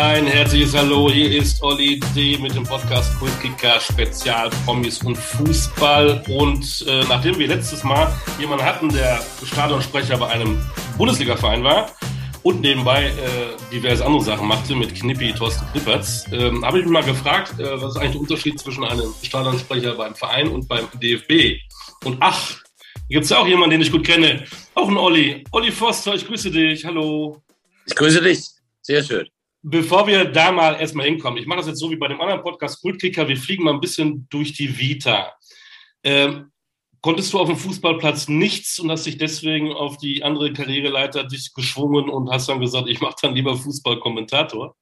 Ein herzliches Hallo, hier ist Olli D. mit dem Podcast Quickkicker Spezial Promis und Fußball. Und äh, nachdem wir letztes Mal jemanden hatten, der Stadionsprecher bei einem Bundesliga-Verein war und nebenbei äh, diverse andere Sachen machte mit Knippi Thorsten Knippertz, äh, habe ich mich mal gefragt, äh, was ist eigentlich der Unterschied zwischen einem Stadionsprecher beim Verein und beim DFB? Und ach, hier gibt es ja auch jemanden, den ich gut kenne. Auch ein Olli. Olli Foster, ich grüße dich. Hallo. Ich grüße dich. Sehr schön. Bevor wir da mal erstmal hinkommen, ich mache das jetzt so wie bei dem anderen Podcast Kultkicker, wir fliegen mal ein bisschen durch die Vita. Ähm, konntest du auf dem Fußballplatz nichts und hast dich deswegen auf die andere Karriereleiter dich geschwungen und hast dann gesagt, ich mache dann lieber Fußballkommentator?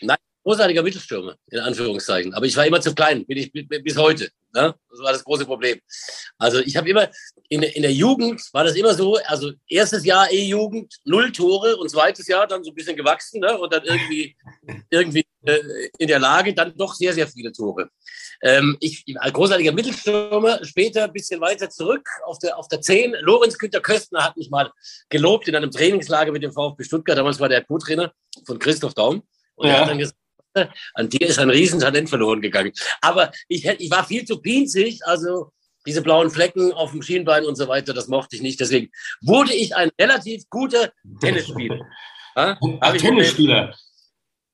Nein, großartiger Mittelstürmer, in Anführungszeichen. Aber ich war immer zu klein, bin ich bis heute. Ne? Das war das große Problem. Also ich habe immer, in, in der Jugend war das immer so, also erstes Jahr E-Jugend, null Tore und zweites Jahr dann so ein bisschen gewachsen ne? und dann irgendwie, irgendwie äh, in der Lage, dann doch sehr, sehr viele Tore. Ähm, ich, als großartiger Mittelstürmer, später ein bisschen weiter zurück auf der, auf der 10. Lorenz Günther Köstner hat mich mal gelobt in einem Trainingslager mit dem VfB Stuttgart. Damals war der Co-Trainer von Christoph Daum. Und ja. er hat dann gesagt, an dir ist ein Riesentalent verloren gegangen. Aber ich, ich war viel zu pinzig, also diese blauen Flecken auf dem Schienbein und so weiter, das mochte ich nicht. Deswegen wurde ich ein relativ guter Tennisspieler. Ja? Ach, Tennisspieler?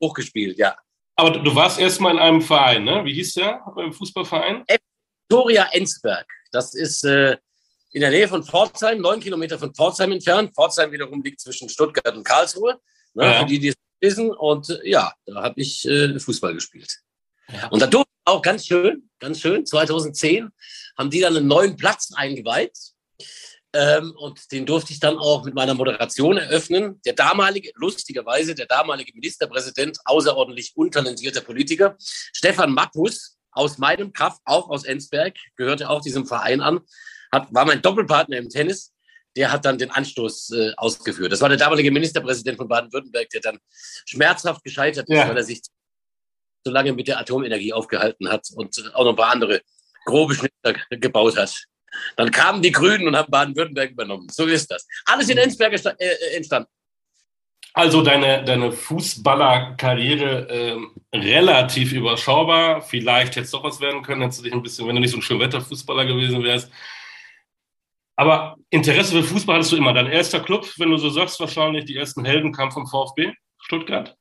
Hochgespielt, ja. Aber du warst erstmal in einem Verein, ne? Wie hieß der Fußballverein? Victoria Ensberg. Das ist äh, in der Nähe von Pforzheim, neun Kilometer von Pforzheim entfernt. Pforzheim wiederum liegt zwischen Stuttgart und Karlsruhe. Ne? Ja. Für die, die gewesen und äh, ja, da habe ich äh, Fußball gespielt. Ja. Und da durfte auch ganz schön, ganz schön, 2010 haben die dann einen neuen Platz eingeweiht. Ähm, und den durfte ich dann auch mit meiner Moderation eröffnen. Der damalige, lustigerweise, der damalige Ministerpräsident, außerordentlich untalentierter Politiker, Stefan Mappus aus meinem Kaff, auch aus Ensberg, gehörte auch diesem Verein an, hat, war mein Doppelpartner im Tennis der hat dann den Anstoß äh, ausgeführt. Das war der damalige Ministerpräsident von Baden-Württemberg, der dann schmerzhaft gescheitert ist, ja. weil er sich so lange mit der Atomenergie aufgehalten hat und auch noch ein paar andere grobe Schnitter gebaut hat. Dann kamen die Grünen und haben Baden-Württemberg übernommen. So ist das. Alles in Enzberg äh, äh, entstanden. Also deine, deine Fußballerkarriere äh, relativ überschaubar. Vielleicht hätte es doch was werden können, hättest du dich ein bisschen, wenn du nicht so ein Schönwetterfußballer gewesen wärst, aber Interesse für Fußball hattest du immer. Dein erster Club, wenn du so sagst, wahrscheinlich die ersten Helden kamen vom VfB Stuttgart.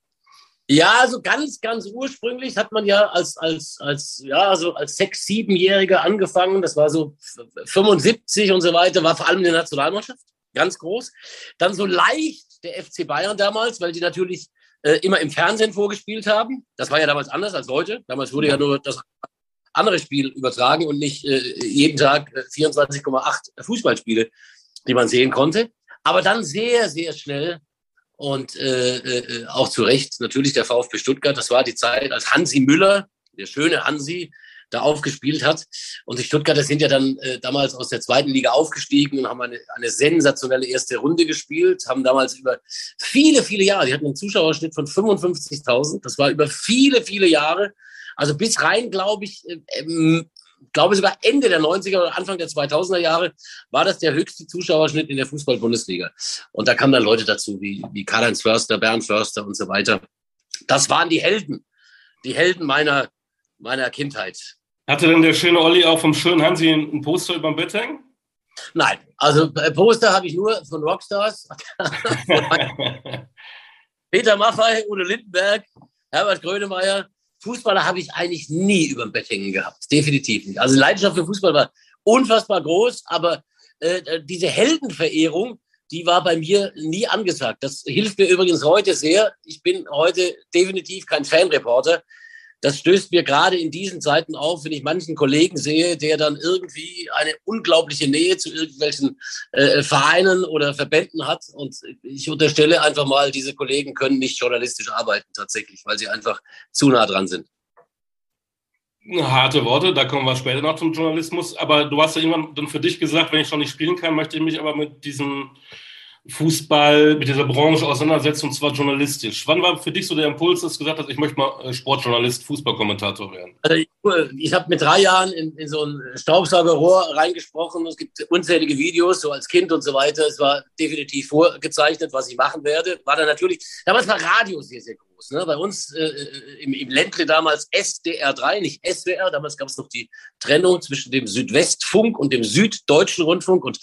Ja, also ganz, ganz ursprünglich hat man ja als, als, als, ja, so als sechs-, siebenjähriger angefangen. Das war so 75 und so weiter, war vor allem der Nationalmannschaft. Ganz groß. Dann so leicht der FC Bayern damals, weil die natürlich äh, immer im Fernsehen vorgespielt haben. Das war ja damals anders als heute. Damals wurde ja nur das andere Spiel übertragen und nicht äh, jeden Tag 24,8 äh, Fußballspiele, die man sehen konnte. Aber dann sehr, sehr schnell und äh, äh, auch zu Recht natürlich der VfB Stuttgart. Das war die Zeit, als Hansi Müller, der schöne Hansi, da aufgespielt hat. Und die Stuttgarter sind ja dann äh, damals aus der zweiten Liga aufgestiegen und haben eine, eine sensationelle erste Runde gespielt, haben damals über viele, viele Jahre, die hatten einen Zuschauerschnitt von 55.000, das war über viele, viele Jahre also bis rein, glaube ich, ähm, glaube sogar Ende der 90er oder Anfang der 2000er Jahre war das der höchste Zuschauerschnitt in der Fußball-Bundesliga. Und da kamen dann Leute dazu wie, wie Karl-Heinz Förster, Bernd Förster und so weiter. Das waren die Helden, die Helden meiner, meiner Kindheit. Hatte denn der schöne Olli auch vom schönen Hansi ein Poster über dem Bett hängen? Nein, also äh, Poster habe ich nur von Rockstars. Peter Maffay, Udo Lindenberg, Herbert Grönemeyer, Fußballer habe ich eigentlich nie über dem Bett hängen gehabt. Definitiv nicht. Also Leidenschaft für Fußball war unfassbar groß, aber äh, äh, diese Heldenverehrung, die war bei mir nie angesagt. Das hilft mir übrigens heute sehr. Ich bin heute definitiv kein Fanreporter das stößt mir gerade in diesen Zeiten auf, wenn ich manchen Kollegen sehe, der dann irgendwie eine unglaubliche Nähe zu irgendwelchen äh, Vereinen oder Verbänden hat. Und ich unterstelle einfach mal, diese Kollegen können nicht journalistisch arbeiten tatsächlich, weil sie einfach zu nah dran sind. Harte Worte, da kommen wir später noch zum Journalismus. Aber du hast ja irgendwann dann für dich gesagt, wenn ich schon nicht spielen kann, möchte ich mich aber mit diesem Fußball, mit dieser Branche auseinandersetzt und zwar journalistisch. Wann war für dich so der Impuls, dass du gesagt hast, ich möchte mal äh, Sportjournalist, Fußballkommentator werden? Also ich, ich habe mit drei Jahren in, in, so ein Staubsaugerrohr reingesprochen. Es gibt unzählige Videos, so als Kind und so weiter. Es war definitiv vorgezeichnet, was ich machen werde. War dann natürlich, damals war Radio sehr, sehr groß. Los. Ne? Bei uns äh, äh im, im Ländle damals SDR 3, nicht SWR. Damals gab es noch die Trennung zwischen dem Südwestfunk und dem Süddeutschen Rundfunk. Und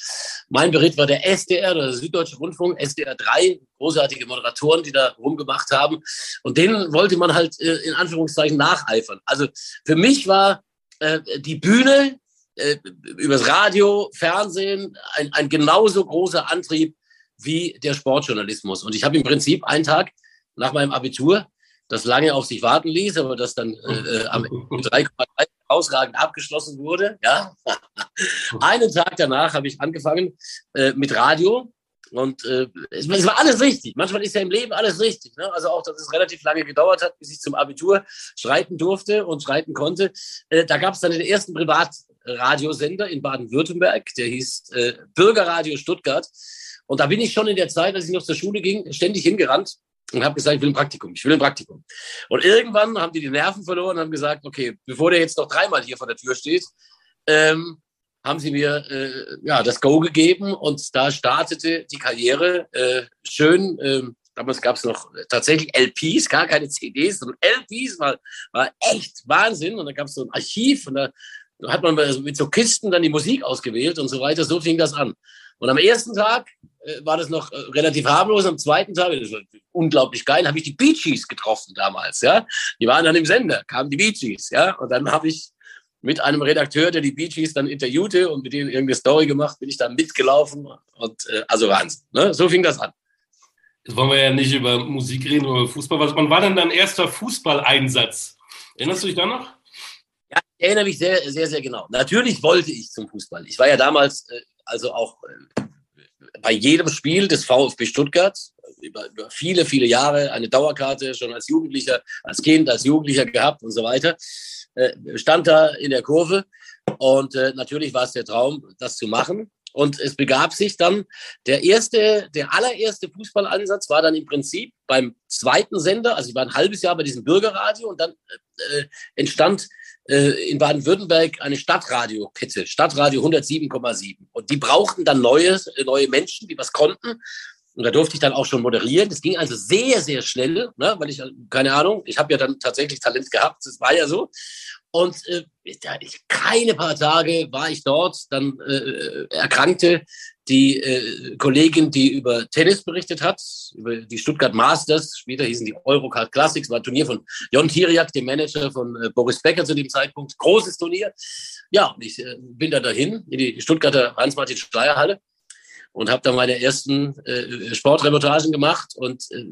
mein Bericht war der SDR, der Süddeutsche Rundfunk, SDR 3. Großartige Moderatoren, die da rumgemacht haben. Und denen wollte man halt äh, in Anführungszeichen nacheifern. Also für mich war äh, die Bühne äh, übers Radio, Fernsehen ein, ein genauso großer Antrieb wie der Sportjournalismus. Und ich habe im Prinzip einen Tag nach meinem Abitur, das lange auf sich warten ließ, aber das dann äh, äh am 3,3 ausragend abgeschlossen wurde. Ja. einen Tag danach habe ich angefangen äh, mit Radio. Und äh, es, es, war alles richtig. Manchmal ist ja im Leben alles richtig. Ne? Also auch, dass es relativ lange gedauert hat, bis ich zum Abitur schreiten durfte und schreiten konnte. Äh, da gab es dann den ersten Privatradiosender in Baden-Württemberg, der hieß äh, Bürgerradio Stuttgart. Und da bin ich schon in der Zeit, als ich noch zur Schule ging, ständig hingerannt und habe gesagt, ich will ein Praktikum, ich will ein Praktikum. Und irgendwann haben die die Nerven verloren und haben gesagt, okay, bevor der jetzt noch dreimal hier vor der Tür steht, ähm, haben sie mir äh, ja das Go gegeben und da startete die Karriere äh, schön. Ähm, damals gab es noch tatsächlich LPs, gar keine CDs, sondern LPs war, war echt Wahnsinn. Und da gab es so ein Archiv und da hat man mit so Kisten dann die Musik ausgewählt und so weiter. So fing das an. Und am ersten Tag äh, war das noch äh, relativ harmlos. Am zweiten Tag, das war unglaublich geil, habe ich die Bee Gees getroffen damals. Ja, die waren dann im Sender, kamen die Bee Gees. Ja, und dann habe ich mit einem Redakteur, der die Bee Gees dann interviewte und mit denen irgendeine Story gemacht, bin ich dann mitgelaufen und äh, also Wahnsinn. Ne? So fing das an. Jetzt wollen wir ja nicht über Musik reden oder über Fußball. Was, wann war denn dein erster Fußballeinsatz? Erinnerst du dich da noch? Ja, ich erinnere mich sehr, sehr, sehr genau. Natürlich wollte ich zum Fußball. Ich war ja damals äh, also auch äh, bei jedem Spiel des VfB Stuttgart über, über, viele, viele Jahre eine Dauerkarte schon als Jugendlicher, als Kind, als Jugendlicher gehabt und so weiter. Äh, stand da in der Kurve und äh, natürlich war es der Traum, das zu machen. Und es begab sich dann, der erste, der allererste Fußballansatz war dann im Prinzip beim zweiten Sender, also ich war ein halbes Jahr bei diesem Bürgerradio und dann äh, entstand äh, in Baden-Württemberg eine Stadtradiokette, Stadtradio 107,7. Und die brauchten dann neue, neue Menschen, die was konnten. Und da durfte ich dann auch schon moderieren. Das ging also sehr, sehr schnell, ne, weil ich, keine Ahnung, ich habe ja dann tatsächlich Talent gehabt, das war ja so. Und äh, keine paar Tage war ich dort, dann äh, erkrankte die äh, Kollegin, die über Tennis berichtet hat, über die Stuttgart Masters, später hießen die Eurocard Classics, war Turnier von Jon Tiriak, dem Manager von äh, Boris Becker zu dem Zeitpunkt, großes Turnier. Ja, und ich äh, bin da dahin in die Stuttgarter Hans-Martin-Schleierhalle und habe da meine ersten äh, Sportreportagen gemacht und äh,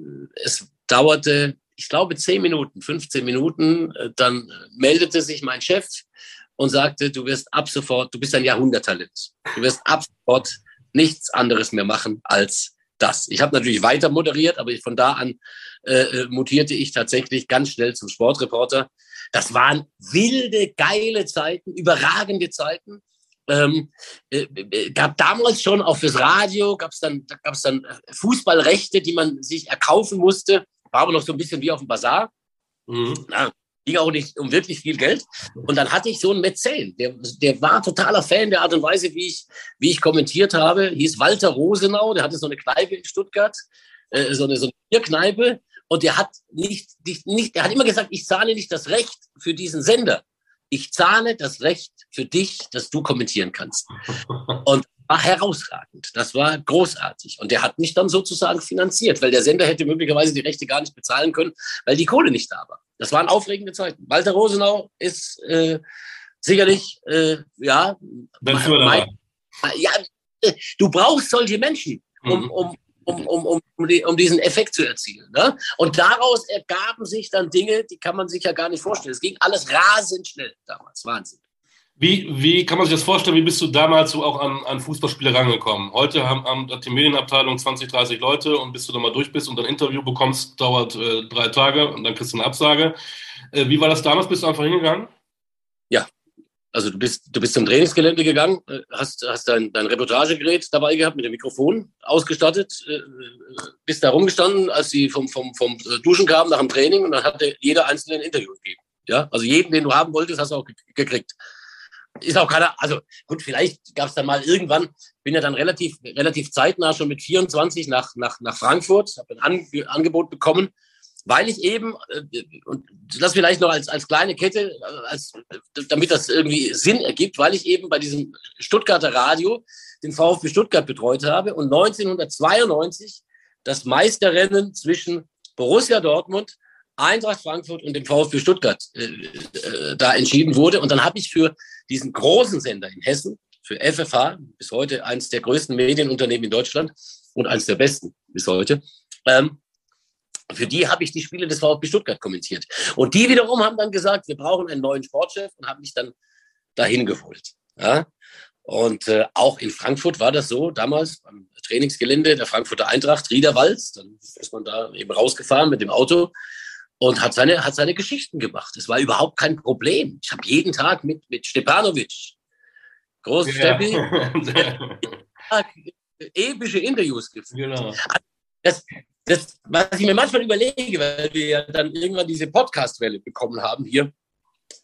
es dauerte ich glaube, zehn Minuten, 15 Minuten, äh, dann meldete sich mein Chef und sagte, du wirst ab sofort, du bist ein Jahrhunderttalent. Du wirst ab sofort nichts anderes mehr machen als das. Ich habe natürlich weiter moderiert, aber von da an äh, äh, mutierte ich tatsächlich ganz schnell zum Sportreporter. Das waren wilde, geile Zeiten, überragende Zeiten. Ähm, äh, äh gab damals schon auch fürs Radio, gab es dann, gab's dann Fußballrechte, die man sich erkaufen musste. War aber noch so ein bisschen wie auf dem Bazar. Mhm. Na, ging auch nicht um wirklich viel Geld. Und dann hatte ich so einen Mäzen, der, der war totaler Fan der Art und Weise, wie ich, wie ich kommentiert habe. Hieß Walter Rosenau, der hatte so eine Kneipe in Stuttgart, äh, so eine, so eine Bierkneipe. Und der hat nicht, nicht, nicht, der hat immer gesagt, ich zahle nicht das Recht für diesen Sender. Ich zahle das Recht für dich, dass du kommentieren kannst. Und war herausragend. Das war großartig. Und der hat mich dann sozusagen finanziert, weil der Sender hätte möglicherweise die Rechte gar nicht bezahlen können, weil die Kohle nicht da war. Das waren aufregende Zeiten. Walter Rosenau ist äh, sicherlich, äh, ja, mein, ja, du brauchst solche Menschen, um, mhm. um, um, um, um, um, die, um diesen Effekt zu erzielen. Ne? Und daraus ergaben sich dann Dinge, die kann man sich ja gar nicht vorstellen. Es ging alles rasend schnell damals. Wahnsinn. Wie, wie kann man sich das vorstellen? Wie bist du damals so auch an, an Fußballspieler rangekommen? Heute haben, haben die Medienabteilung 20, 30 Leute und bis du da mal durch bist und ein Interview bekommst, dauert äh, drei Tage und dann kriegst du eine Absage. Äh, wie war das damals? Bist du einfach hingegangen? Ja, also du bist, du bist zum Trainingsgelände gegangen, äh, hast, hast dein, dein Reportagegerät dabei gehabt, mit dem Mikrofon ausgestattet, äh, bist da rumgestanden, als sie vom, vom, vom Duschen kamen nach dem Training und dann hatte jeder einzelne ein Interview gegeben. Ja, also jeden, den du haben wolltest, hast du auch gekriegt ist auch keiner, also gut, vielleicht gab es dann mal irgendwann, bin ja dann relativ, relativ zeitnah schon mit 24 nach, nach, nach Frankfurt, habe ein An Angebot bekommen weil ich eben, äh, und das vielleicht noch als, als kleine Kette, äh, als, damit das irgendwie Sinn ergibt, weil ich eben bei diesem Stuttgarter Radio den VfB Stuttgart betreut habe und 1992 das Meisterrennen zwischen Borussia Dortmund, Eintracht Frankfurt und dem VfB Stuttgart äh, äh, da entschieden wurde. Und dann habe ich für diesen großen Sender in Hessen, für FFH, bis heute eines der größten Medienunternehmen in Deutschland und eines der besten bis heute, ähm, für die habe ich die Spiele des VfB Stuttgart kommentiert. Und die wiederum haben dann gesagt, wir brauchen einen neuen Sportchef und haben mich dann dahin geholt. Ja? Und äh, auch in Frankfurt war das so, damals beim Trainingsgelände der Frankfurter Eintracht, Riederwalz, dann ist man da eben rausgefahren mit dem Auto und hat seine, hat seine Geschichten gemacht. Es war überhaupt kein Problem. Ich habe jeden Tag mit, mit Stepanovic, Groß ja. Steppi, epische Interviews geführt. Genau. Das, das, was ich mir manchmal überlege, weil wir ja dann irgendwann diese Podcast-Welle bekommen haben hier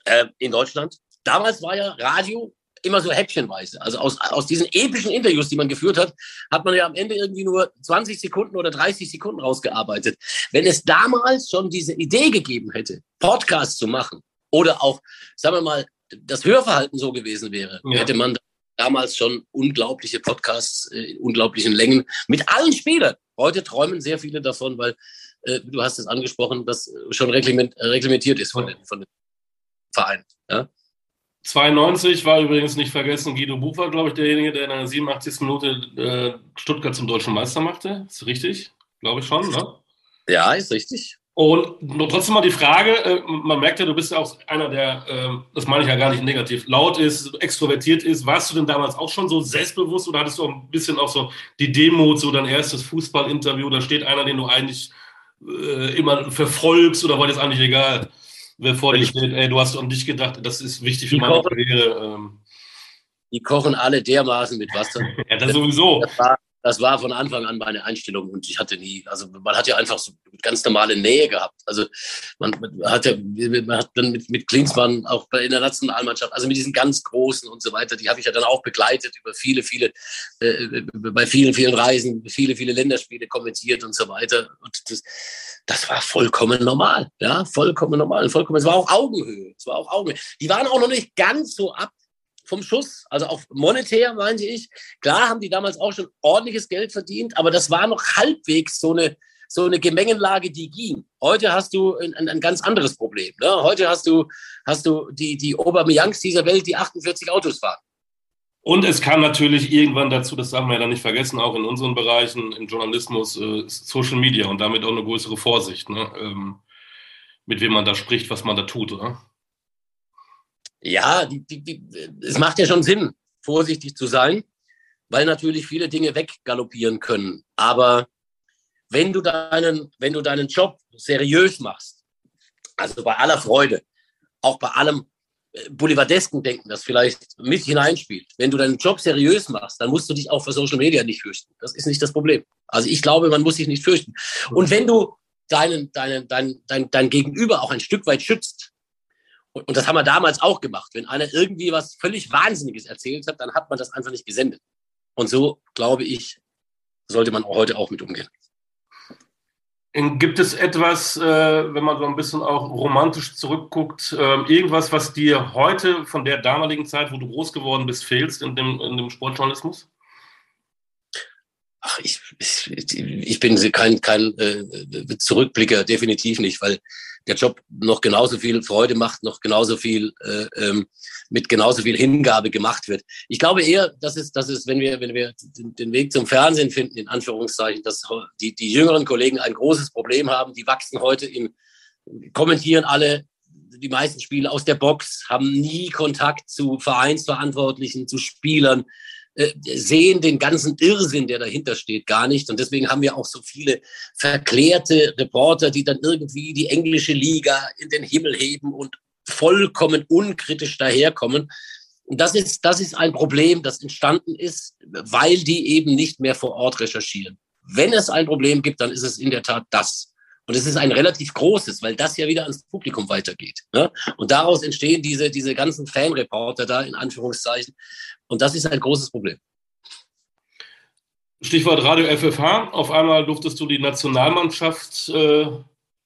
äh, in Deutschland. Damals war ja Radio immer so häppchenweise. Also aus, aus diesen epischen Interviews, die man geführt hat, hat man ja am Ende irgendwie nur 20 Sekunden oder 30 Sekunden rausgearbeitet. Wenn es damals schon diese Idee gegeben hätte, Podcasts zu machen oder auch, sagen wir mal, das Hörverhalten so gewesen wäre, ja. hätte man damals schon unglaubliche Podcasts äh, in unglaublichen Längen mit allen Spielern. Heute träumen sehr viele davon, weil äh, du hast es angesprochen, das schon reglementiert ist von, den, von den Vereinen. Ja? 92 war übrigens nicht vergessen, Guido Buch war, glaube ich, derjenige, der in der 87. Minute äh, Stuttgart zum deutschen Meister machte. Ist richtig? Glaube ich schon, ne? Ja, ist richtig. Und trotzdem mal die Frage, äh, man merkt ja, du bist ja auch einer, der, äh, das meine ich ja gar nicht negativ, laut ist, extrovertiert ist. Warst du denn damals auch schon so selbstbewusst oder hattest du auch ein bisschen auch so die Demo, so dein erstes Fußballinterview, da steht einer, den du eigentlich äh, immer verfolgst oder war das eigentlich egal? Wer vor dir steht, ey, du hast an dich gedacht, das ist wichtig für meine kochen, Karriere. Ähm. Die kochen alle dermaßen mit Wasser. ja, das sowieso. Das war, das war, von Anfang an meine Einstellung und ich hatte nie, also man hat ja einfach so ganz normale Nähe gehabt. Also man, hat ja, man hat dann mit, mit Klinsmann auch bei, in der Nationalmannschaft, also mit diesen ganz Großen und so weiter, die habe ich ja dann auch begleitet über viele, viele, äh, bei vielen, vielen Reisen, viele, viele Länderspiele kommentiert und so weiter. Und das, das war vollkommen normal, ja, vollkommen normal, vollkommen. Es war auch Augenhöhe, es war auch Augenhöhe. Die waren auch noch nicht ganz so ab vom Schuss, also auch monetär, meinte ich. Klar haben die damals auch schon ordentliches Geld verdient, aber das war noch halbwegs so eine, so eine Gemengenlage, die ging. Heute hast du ein, ein, ganz anderes Problem. Ne? Heute hast du, hast du die, die Aubameyangs dieser Welt, die 48 Autos fahren. Und es kam natürlich irgendwann dazu, das darf man ja dann nicht vergessen, auch in unseren Bereichen, im Journalismus, äh, Social Media und damit auch eine größere Vorsicht, ne? ähm, mit wem man da spricht, was man da tut, oder? Ja, die, die, die, es macht ja schon Sinn, vorsichtig zu sein, weil natürlich viele Dinge weggaloppieren können. Aber wenn du deinen, wenn du deinen Job seriös machst, also bei aller Freude, auch bei allem Boulevardesken denken, das vielleicht mit hineinspielt. Wenn du deinen Job seriös machst, dann musst du dich auch für Social Media nicht fürchten. Das ist nicht das Problem. Also ich glaube, man muss sich nicht fürchten. Und wenn du deinen, deinen, dein, dein, dein Gegenüber auch ein Stück weit schützt, und, und das haben wir damals auch gemacht, wenn einer irgendwie was völlig Wahnsinniges erzählt hat, dann hat man das einfach nicht gesendet. Und so, glaube ich, sollte man heute auch mit umgehen. Gibt es etwas, äh, wenn man so ein bisschen auch romantisch zurückguckt, äh, irgendwas, was dir heute von der damaligen Zeit, wo du groß geworden bist, fehlst in dem, in dem Sportjournalismus? Ach, ich, ich, ich bin kein, kein äh, Zurückblicker, definitiv nicht, weil der Job noch genauso viel Freude macht, noch genauso viel äh, ähm, mit genauso viel Hingabe gemacht wird. Ich glaube eher, dass es, dass es, wenn wir, wenn wir den, Weg zum Fernsehen finden, in Anführungszeichen, dass die, die jüngeren Kollegen ein großes Problem haben. Die wachsen heute im, kommentieren alle die meisten Spiele aus der Box, haben nie Kontakt zu Vereinsverantwortlichen, zu Spielern, äh, sehen den ganzen Irrsinn, der dahinter steht, gar nicht. Und deswegen haben wir auch so viele verklärte Reporter, die dann irgendwie die englische Liga in den Himmel heben und vollkommen unkritisch daherkommen. Und das ist, das ist ein Problem, das entstanden ist, weil die eben nicht mehr vor Ort recherchieren. Wenn es ein Problem gibt, dann ist es in der Tat das. Und es ist ein relativ großes, weil das ja wieder ans Publikum weitergeht. Ne? Und daraus entstehen diese, diese ganzen Fanreporter da in Anführungszeichen. Und das ist ein großes Problem. Stichwort Radio FFH. Auf einmal durftest du die Nationalmannschaft äh,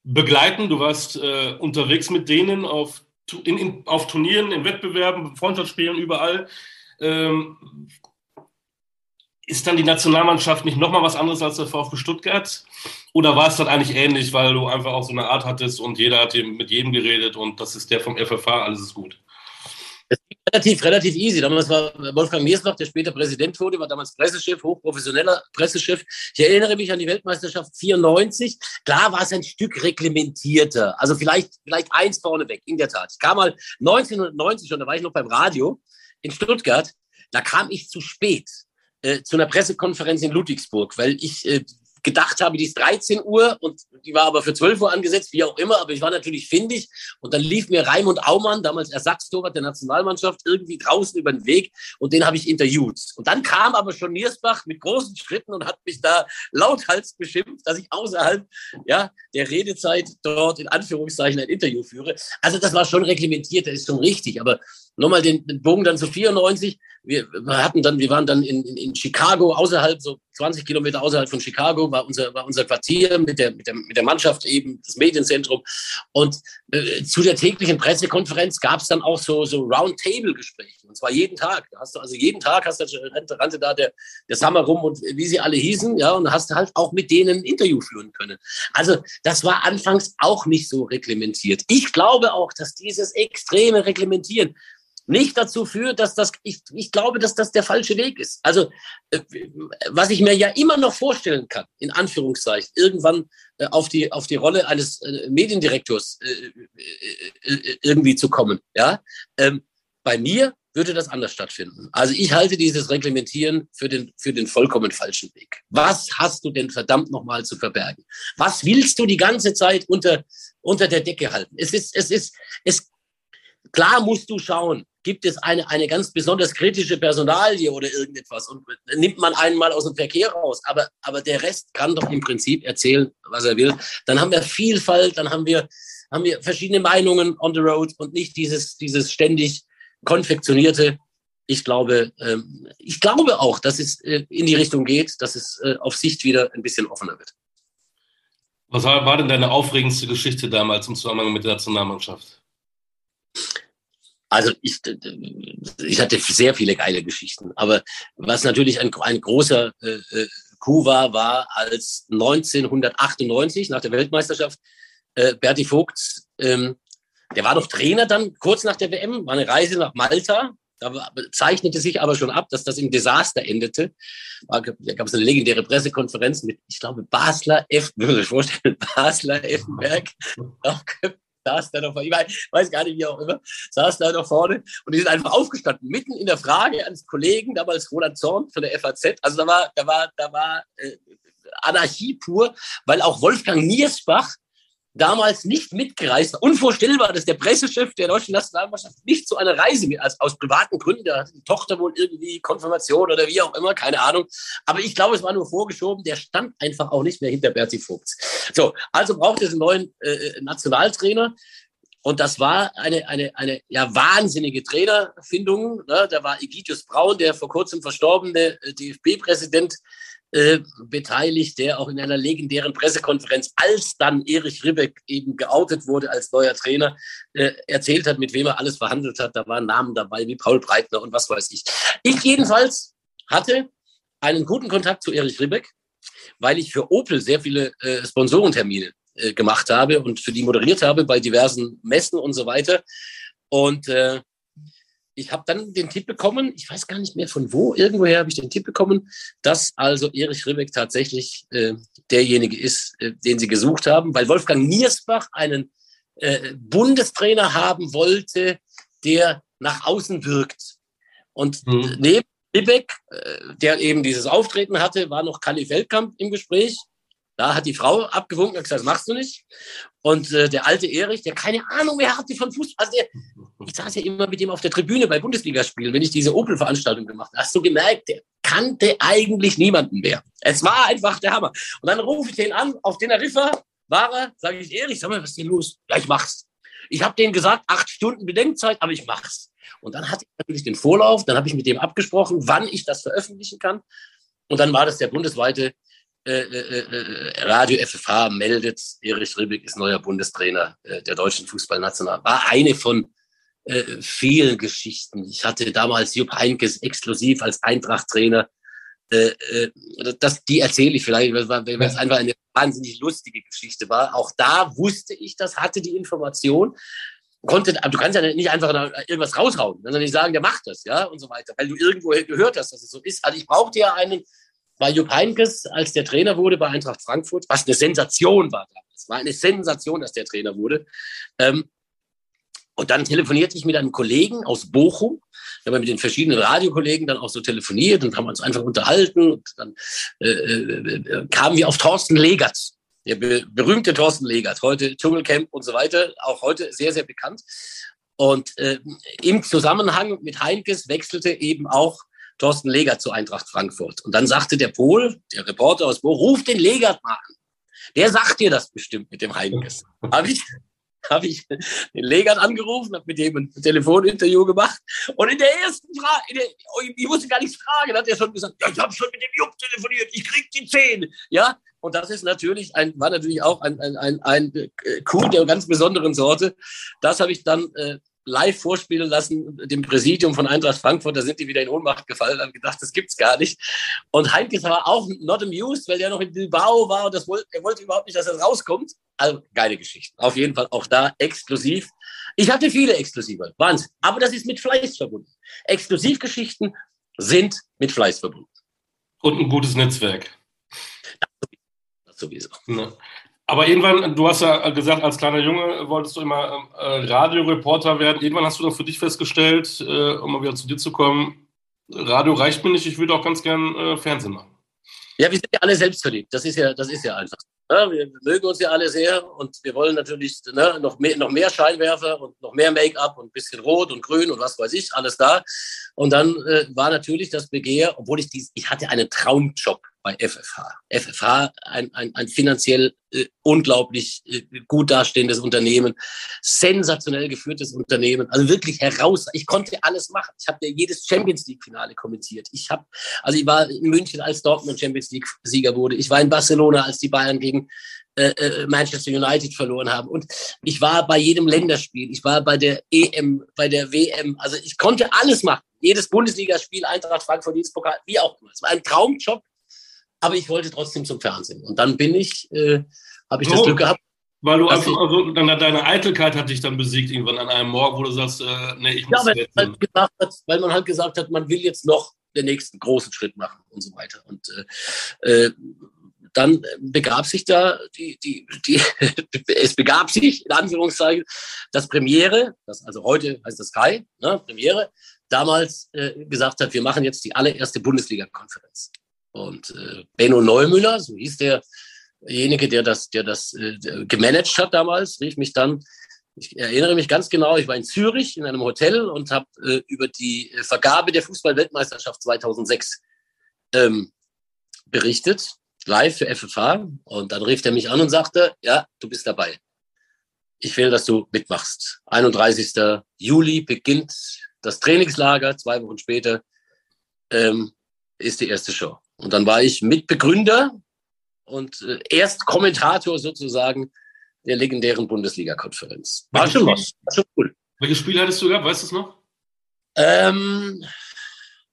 begleiten. Du warst äh, unterwegs mit denen auf, in, in, auf Turnieren, in Wettbewerben, Freundschaftsspielen, überall. Ähm, ist dann die Nationalmannschaft nicht nochmal was anderes als der VfB Stuttgart? Oder war es dann eigentlich ähnlich, weil du einfach auch so eine Art hattest und jeder hat mit jedem geredet und das ist der vom FFH, alles ist gut? Es ging relativ, relativ easy. Damals war Wolfgang Miersbach, der später Präsident wurde, war damals Pressechef, hochprofessioneller Pressechef. Ich erinnere mich an die Weltmeisterschaft 94. Klar war es ein Stück reglementierter. Also vielleicht, vielleicht eins vorneweg, in der Tat. Ich kam mal 1990 schon, da war ich noch beim Radio in Stuttgart. Da kam ich zu spät äh, zu einer Pressekonferenz in Ludwigsburg, weil ich äh, gedacht habe, die ist 13 Uhr und die war aber für 12 Uhr angesetzt, wie auch immer, aber ich war natürlich findig und dann lief mir Raimund Aumann, damals Ersatztorwart der Nationalmannschaft, irgendwie draußen über den Weg und den habe ich interviewt. Und dann kam aber schon Niersbach mit großen Schritten und hat mich da lauthals beschimpft, dass ich außerhalb ja, der Redezeit dort in Anführungszeichen ein Interview führe. Also das war schon reglementiert, das ist schon richtig, aber nochmal den, den Bogen dann zu 94. Wir, hatten dann, wir waren dann in, in, in Chicago, außerhalb, so 20 Kilometer außerhalb von Chicago, war unser, war unser Quartier mit der, mit der, mit der Mannschaft eben, das Medienzentrum. Und äh, zu der täglichen Pressekonferenz gab es dann auch so, so Roundtable-Gespräche. Und zwar jeden Tag. Da hast du also jeden Tag hast du, rannte, rannte da der, der Summer rum und wie sie alle hießen, ja, und hast halt auch mit denen ein Interview führen können. Also das war anfangs auch nicht so reglementiert. Ich glaube auch, dass dieses extreme Reglementieren nicht dazu führt, dass das, ich, ich glaube, dass das der falsche Weg ist. Also, äh, was ich mir ja immer noch vorstellen kann, in Anführungszeichen, irgendwann äh, auf die, auf die Rolle eines äh, Mediendirektors irgendwie zu kommen, ja. Ähm, bei mir würde das anders stattfinden. Also ich halte dieses Reglementieren für den, für den vollkommen falschen Weg. Was hast du denn verdammt nochmal zu verbergen? Was willst du die ganze Zeit unter, unter der Decke halten? Es ist, es ist, es, klar musst du schauen, gibt es eine, eine ganz besonders kritische Personalie oder irgendetwas und nimmt man einen mal aus dem Verkehr raus. Aber, aber der Rest kann doch im Prinzip erzählen, was er will. Dann haben wir Vielfalt, dann haben wir, haben wir verschiedene Meinungen on the road und nicht dieses, dieses ständig konfektionierte. Ich glaube, ähm, ich glaube auch, dass es äh, in die Richtung geht, dass es äh, auf Sicht wieder ein bisschen offener wird. Was war denn deine aufregendste Geschichte damals im Zusammenhang mit der Nationalmannschaft? Also ich, ich hatte sehr viele geile Geschichten. Aber was natürlich ein, ein großer äh, äh Coup war, war als 1998 nach der Weltmeisterschaft äh, Berti Vogt, ähm, der war doch Trainer dann kurz nach der WM, war eine Reise nach Malta. Da zeichnete sich aber schon ab, dass das im Desaster endete. Da gab es eine legendäre Pressekonferenz mit, ich glaube, Basler F, würde ich vorstellen, Basler Effenberg, saß da noch, ich weiß gar nicht, wie auch immer, saß da noch vorne und die sind einfach aufgestanden, mitten in der Frage eines Kollegen, damals Roland Zorn von der FAZ. Also da war, da war, da war äh, Anarchie pur, weil auch Wolfgang Niersbach damals nicht mitgereist. Unvorstellbar, dass der Pressechef der deutschen Nationalmannschaft nicht zu einer Reise mit, also aus privaten Gründen, da hatte die Tochter wohl irgendwie Konfirmation oder wie auch immer, keine Ahnung. Aber ich glaube, es war nur vorgeschoben, der stand einfach auch nicht mehr hinter Berti Vogts. So, also braucht es einen neuen äh, Nationaltrainer. Und das war eine, eine, eine ja, wahnsinnige Trainerfindung. Ne? Da war Egidius Braun, der vor kurzem verstorbene äh, DFB-Präsident, äh, beteiligt, der auch in einer legendären Pressekonferenz, als dann Erich Ribbeck eben geoutet wurde als neuer Trainer, äh, erzählt hat, mit wem er alles verhandelt hat. Da waren Namen dabei wie Paul Breitner und was weiß ich. Ich jedenfalls hatte einen guten Kontakt zu Erich Ribbeck, weil ich für Opel sehr viele äh, Sponsorentermine äh, gemacht habe und für die moderiert habe bei diversen Messen und so weiter. Und äh, ich habe dann den Tipp bekommen, ich weiß gar nicht mehr von wo, irgendwoher habe ich den Tipp bekommen, dass also Erich Ribbeck tatsächlich äh, derjenige ist, äh, den sie gesucht haben, weil Wolfgang Niersbach einen äh, Bundestrainer haben wollte, der nach außen wirkt. Und mhm. neben Ribbeck, äh, der eben dieses Auftreten hatte, war noch Kalli Feldkamp im Gespräch. Da hat die Frau abgewunken und gesagt, das machst du nicht. Und äh, der alte Erich, der keine Ahnung mehr hatte von Fußball, also der, ich saß ja immer mit ihm auf der Tribüne bei Bundesligaspielen, wenn ich diese Opel-Veranstaltung gemacht habe. Hast du gemerkt, der kannte eigentlich niemanden mehr. Es war einfach der Hammer. Und dann rufe ich den an, auf den Teneriffa war er, sage ich, Erich, sag mal, was ist denn los? Ja, ich mach's. Ich habe denen gesagt, acht Stunden Bedenkzeit, aber ich mach's. Und dann hatte ich natürlich den Vorlauf, dann habe ich mit dem abgesprochen, wann ich das veröffentlichen kann. Und dann war das der bundesweite Radio FFH meldet, Erich Ribbeck ist neuer Bundestrainer äh, der deutschen Fußballnational. War eine von äh, vielen Geschichten. Ich hatte damals Jupp Heinkes exklusiv als Eintracht-Trainer. Äh, äh, das, die erzähle ich vielleicht, weil es einfach eine wahnsinnig lustige Geschichte war. Auch da wusste ich das, hatte die Information. Konnte, aber du kannst ja nicht einfach irgendwas raushauen, sondern nicht sagen, der macht das, ja, und so weiter, weil du irgendwo gehört hast, dass es so ist. Also ich brauchte ja einen, bei Jupp Heinkes, als der Trainer wurde bei Eintracht Frankfurt, was eine Sensation war damals, war eine Sensation, dass der Trainer wurde. Ähm, und dann telefonierte ich mit einem Kollegen aus Bochum. Wir haben mit den verschiedenen Radiokollegen dann auch so telefoniert und haben uns einfach unterhalten. Und dann äh, äh, äh kamen wir auf Thorsten Legert, der be berühmte Thorsten Legert, heute Dschungelcamp und so weiter, auch heute sehr, sehr bekannt. Und äh, im Zusammenhang mit Heinkes wechselte eben auch Thorsten Legert zu Eintracht Frankfurt. Und dann sagte der Pol, der Reporter aus Bochum, ruf den Legert mal an. Der sagt dir das bestimmt mit dem Heinkes. Habe ich, habe ich den Legert angerufen, habe mit dem ein Telefoninterview gemacht. Und in der ersten Frage, oh, ich musste gar nichts fragen, hat er schon gesagt, ja, ich habe schon mit dem Jupp telefoniert, ich krieg die Zähne. Ja, und das ist natürlich ein, war natürlich auch ein, ein, ein, ein äh, Coup der ganz besonderen Sorte. Das habe ich dann äh, live vorspielen lassen, dem Präsidium von Eintracht Frankfurt, da sind die wieder in Ohnmacht gefallen, haben gedacht, das gibt's gar nicht. Und Heinkes war auch not amused, weil der noch in Bilbao war und das wollte, er wollte überhaupt nicht, dass er rauskommt. Also geile Geschichte. Auf jeden Fall auch da exklusiv. Ich hatte viele Exklusive, Wahnsinn. Aber das ist mit Fleiß verbunden. Exklusivgeschichten sind mit Fleiß verbunden. Und ein gutes Netzwerk. Das sowieso. Ja. Aber irgendwann, du hast ja gesagt, als kleiner Junge wolltest du immer äh, Radioreporter werden. Irgendwann hast du dann für dich festgestellt, äh, um mal wieder zu dir zu kommen, Radio reicht mir nicht, ich würde auch ganz gern äh, Fernsehen machen. Ja, wir sind ja alle selbstverliebt. Das ist ja, das ist ja einfach. Ja, wir mögen uns ja alle sehr und wir wollen natürlich ne, noch, mehr, noch mehr Scheinwerfer und noch mehr Make-up und ein bisschen Rot und Grün und was weiß ich, alles da. Und dann äh, war natürlich das Begehr, obwohl ich dies, ich hatte einen Traumjob bei FFH. FFH, ein, ein, ein finanziell äh, unglaublich äh, gut dastehendes Unternehmen, sensationell geführtes Unternehmen, also wirklich heraus. Ich konnte alles machen. Ich habe ja jedes Champions League Finale kommentiert. Ich habe, also ich war in München, als Dortmund Champions League Sieger wurde. Ich war in Barcelona, als die Bayern gegen äh, äh, Manchester United verloren haben. Und ich war bei jedem Länderspiel. Ich war bei der EM, bei der WM. Also ich konnte alles machen. Jedes Bundesligaspiel, Eintracht Frankfurt, jedes Pokal, wie auch immer. Es war ein Traumjob aber ich wollte trotzdem zum Fernsehen. Und dann bin ich, äh, habe ich so, das Glück gehabt. Weil du einfach, also, dann deine Eitelkeit hat dich dann besiegt irgendwann an einem Morgen, wo du sagst, äh, nee, ich muss ja, weil, halt gesagt hat, weil man halt gesagt hat, man will jetzt noch den nächsten großen Schritt machen und so weiter. Und äh, äh dann begab sich da die, die, die es begab sich, in Anführungszeichen, das Premiere, das also heute heißt das Sky, ne, Premiere, damals äh, gesagt hat, wir machen jetzt die allererste Bundesliga-Konferenz. Und äh, Benno Neumüller, so hieß derjenige, der das, der das äh, gemanagt hat damals, rief mich dann, ich erinnere mich ganz genau, ich war in Zürich in einem Hotel und habe äh, über die Vergabe der Fußball-Weltmeisterschaft 2006 ähm, berichtet, live für FFH. Und dann rief er mich an und sagte, ja, du bist dabei. Ich will, dass du mitmachst. 31. Juli beginnt das Trainingslager, zwei Wochen später ähm, ist die erste Show. Und dann war ich Mitbegründer und äh, erst Kommentator sozusagen der legendären Bundesliga-Konferenz. War schon was. War schon cool. Welches Spiel hattest du gehabt? Weißt du es noch? Ähm,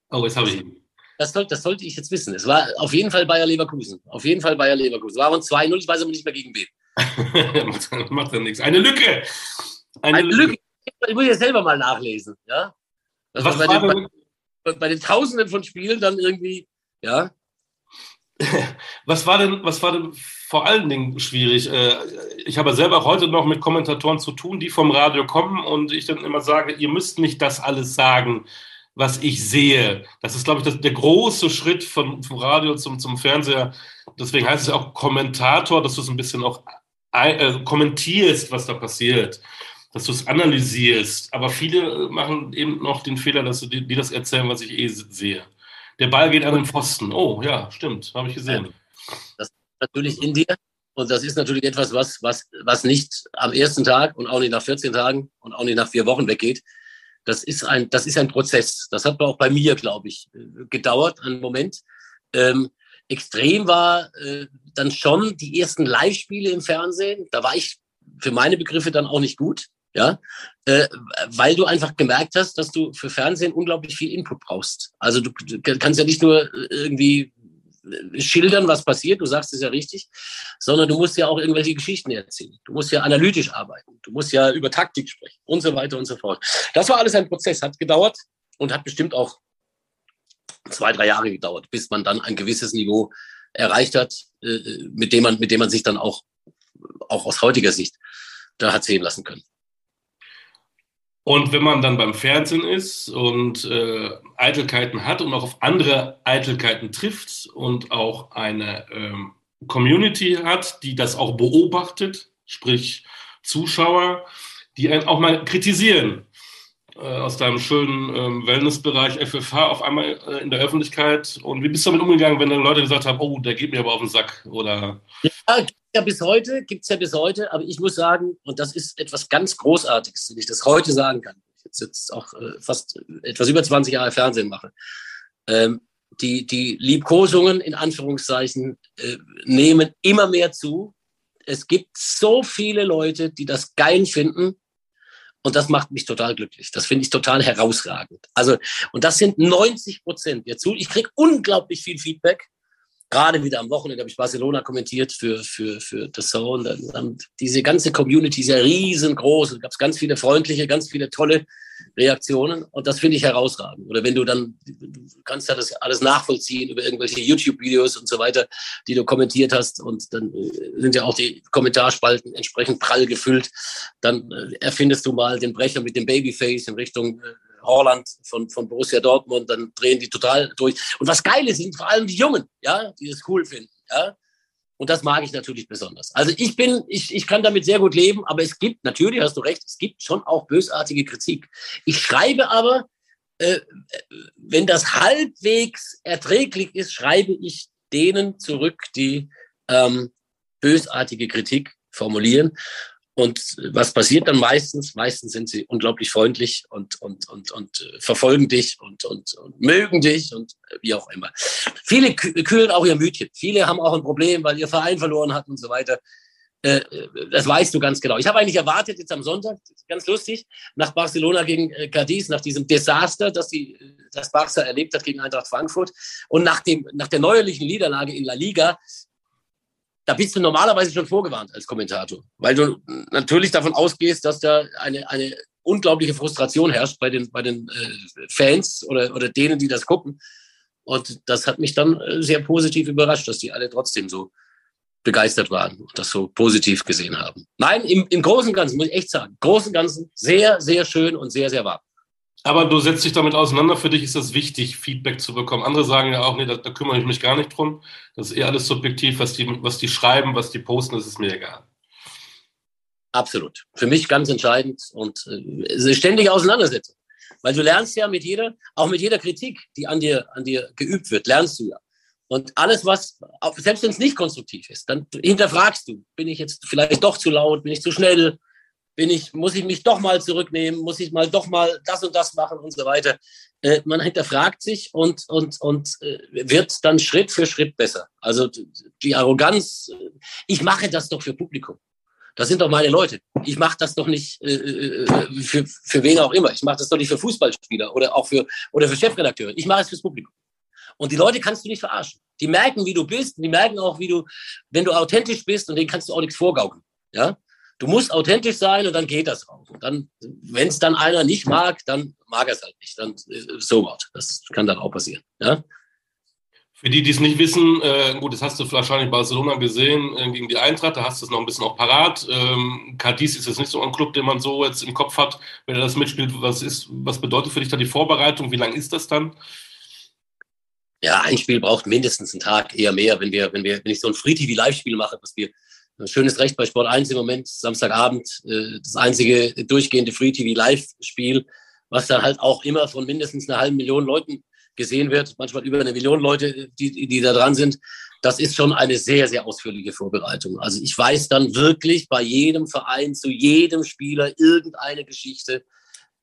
oh, jetzt habe ich ihn. Das, soll, das sollte ich jetzt wissen. Es war auf jeden Fall Bayer Leverkusen. Auf jeden Fall Bayer Leverkusen. Es waren 2-0, ich weiß aber nicht mehr gegen wen. macht, ja nichts. Eine Lücke. Eine, Eine Lücke. Lücke. Ich muss ja selber mal nachlesen. Ja? Was bei, den, bei, bei, den Tausenden von Spielen dann irgendwie, ja, was war denn, was war denn vor allen Dingen schwierig? Äh, ich habe selber heute noch mit Kommentatoren zu tun, die vom Radio kommen und ich dann immer sage, ihr müsst nicht das alles sagen, was ich sehe. Das ist, glaube ich, das, der große Schritt von, vom Radio zum, zum Fernseher. Deswegen heißt es auch Kommentator, dass du es ein bisschen auch äh, kommentierst, was da passiert, dass du es analysierst. Aber viele machen eben noch den Fehler, dass du die das erzählen, was ich eh sehe. Der Ball geht an den Pfosten. Oh, ja, stimmt, habe ich gesehen. Das ist natürlich in dir. Und das ist natürlich etwas, was, was, was nicht am ersten Tag und auch nicht nach 14 Tagen und auch nicht nach vier Wochen weggeht. Das ist ein, das ist ein Prozess. Das hat auch bei mir, glaube ich, gedauert, einen Moment. Ähm, extrem war äh, dann schon die ersten Live-Spiele im Fernsehen. Da war ich für meine Begriffe dann auch nicht gut, ja, äh, weil du einfach gemerkt hast, dass du für Fernsehen unglaublich viel Input brauchst. Also du, du kannst ja nicht nur irgendwie schildern, was passiert, du sagst es ja richtig, sondern du musst ja auch irgendwelche Geschichten erzählen. Du musst ja analytisch arbeiten. Du musst ja über Taktik sprechen und so weiter und so fort. Das war alles ein Prozess, hat gedauert und hat bestimmt auch zwei, drei Jahre gedauert, bis man dann ein gewisses Niveau erreicht hat, äh, mit dem man, mit dem man sich dann auch, auch aus heutiger Sicht da hat sehen lassen können. Und wenn man dann beim Fernsehen ist und äh, Eitelkeiten hat und auch auf andere Eitelkeiten trifft und auch eine ähm, Community hat, die das auch beobachtet, sprich Zuschauer, die einen auch mal kritisieren äh, aus deinem schönen ähm, Wellnessbereich FFH auf einmal äh, in der Öffentlichkeit. Und wie bist du damit umgegangen, wenn dann Leute gesagt haben, oh, der geht mir aber auf den Sack? Oder ja, ja bis heute, gibt es ja bis heute, aber ich muss sagen, und das ist etwas ganz Großartiges, wenn ich das heute sagen kann, ich jetzt, jetzt auch äh, fast etwas über 20 Jahre Fernsehen mache. Ähm, die, die Liebkosungen in Anführungszeichen äh, nehmen immer mehr zu. Es gibt so viele Leute, die das geil finden. Und das macht mich total glücklich. Das finde ich total herausragend. Also, und das sind 90 Prozent. Ich kriege unglaublich viel Feedback gerade wieder am Wochenende habe ich Barcelona kommentiert für, für, für The Zone. Dann, diese ganze Community ist ja riesengroß. Da gab es ganz viele freundliche, ganz viele tolle Reaktionen. Und das finde ich herausragend. Oder wenn du dann, du kannst ja das alles nachvollziehen über irgendwelche YouTube-Videos und so weiter, die du kommentiert hast. Und dann äh, sind ja auch die Kommentarspalten entsprechend prall gefüllt. Dann äh, erfindest du mal den Brecher mit dem Babyface in Richtung äh, Holland von, von Borussia Dortmund, dann drehen die total durch. Und was geil ist, sind vor allem die Jungen, ja, die das cool finden, ja. Und das mag ich natürlich besonders. Also ich bin, ich, ich kann damit sehr gut leben, aber es gibt, natürlich hast du recht, es gibt schon auch bösartige Kritik. Ich schreibe aber, äh, wenn das halbwegs erträglich ist, schreibe ich denen zurück, die ähm, bösartige Kritik formulieren. Und was passiert dann meistens? Meistens sind sie unglaublich freundlich und, und, und, und äh, verfolgen dich und, und, und mögen dich und äh, wie auch immer. Viele kühlen auch ihr Mütchen. Viele haben auch ein Problem, weil ihr Verein verloren hat und so weiter. Äh, das weißt du ganz genau. Ich habe eigentlich erwartet, jetzt am Sonntag, ganz lustig, nach Barcelona gegen Cadiz, nach diesem Desaster, das die, das Barca erlebt hat gegen Eintracht Frankfurt und nach, dem, nach der neuerlichen Niederlage in La Liga, da bist du normalerweise schon vorgewarnt als Kommentator, weil du natürlich davon ausgehst, dass da eine, eine unglaubliche Frustration herrscht bei den, bei den äh, Fans oder, oder denen, die das gucken. Und das hat mich dann äh, sehr positiv überrascht, dass die alle trotzdem so begeistert waren und das so positiv gesehen haben. Nein, im, im Großen und Ganzen muss ich echt sagen, Großen und Ganzen sehr, sehr schön und sehr, sehr warm. Aber du setzt dich damit auseinander. Für dich ist das wichtig, Feedback zu bekommen. Andere sagen ja auch, nee, da, da kümmere ich mich gar nicht drum. Das ist eher alles subjektiv, was die, was die schreiben, was die posten, das ist mir egal. Absolut. Für mich ganz entscheidend und äh, ständige Auseinandersetzung. Weil du lernst ja mit jeder, auch mit jeder Kritik, die an dir, an dir geübt wird, lernst du ja. Und alles, was, selbst wenn es nicht konstruktiv ist, dann hinterfragst du, bin ich jetzt vielleicht doch zu laut, bin ich zu schnell, bin ich, muss ich mich doch mal zurücknehmen, muss ich mal doch mal das und das machen und so weiter. Äh, man hinterfragt sich und, und, und äh, wird dann Schritt für Schritt besser. Also die Arroganz, äh, ich mache das doch für Publikum. Das sind doch meine Leute. Ich mache das doch nicht äh, äh, für, für wen auch immer. Ich mache das doch nicht für Fußballspieler oder auch für, oder für Chefredakteure. Ich mache es fürs Publikum. Und die Leute kannst du nicht verarschen. Die merken, wie du bist. Die merken auch, wie du, wenn du authentisch bist und denen kannst du auch nichts vorgaukeln. Ja? Du musst authentisch sein und dann geht das auch. Und dann, wenn es dann einer nicht mag, dann mag er es halt nicht. Dann äh, so what. Das kann dann auch passieren. Ja? Für die, die es nicht wissen, äh, gut, das hast du wahrscheinlich Barcelona gesehen äh, gegen die Eintracht, da hast du es noch ein bisschen auch parat. Ähm, Cadiz ist jetzt nicht so ein Club, den man so jetzt im Kopf hat, wenn er das mitspielt. Was ist, was bedeutet für dich da die Vorbereitung? Wie lang ist das dann? Ja, ein Spiel braucht mindestens einen Tag, eher mehr, wenn wir, wenn wir, wenn ich so ein Free TV Live-Spiel mache, was wir schönes Recht bei Sport 1 im Moment, Samstagabend, äh, das einzige durchgehende Free TV Live-Spiel, was dann halt auch immer von mindestens einer halben Million Leuten gesehen wird, manchmal über eine Million Leute, die, die da dran sind. Das ist schon eine sehr, sehr ausführliche Vorbereitung. Also ich weiß dann wirklich bei jedem Verein, zu jedem Spieler irgendeine Geschichte,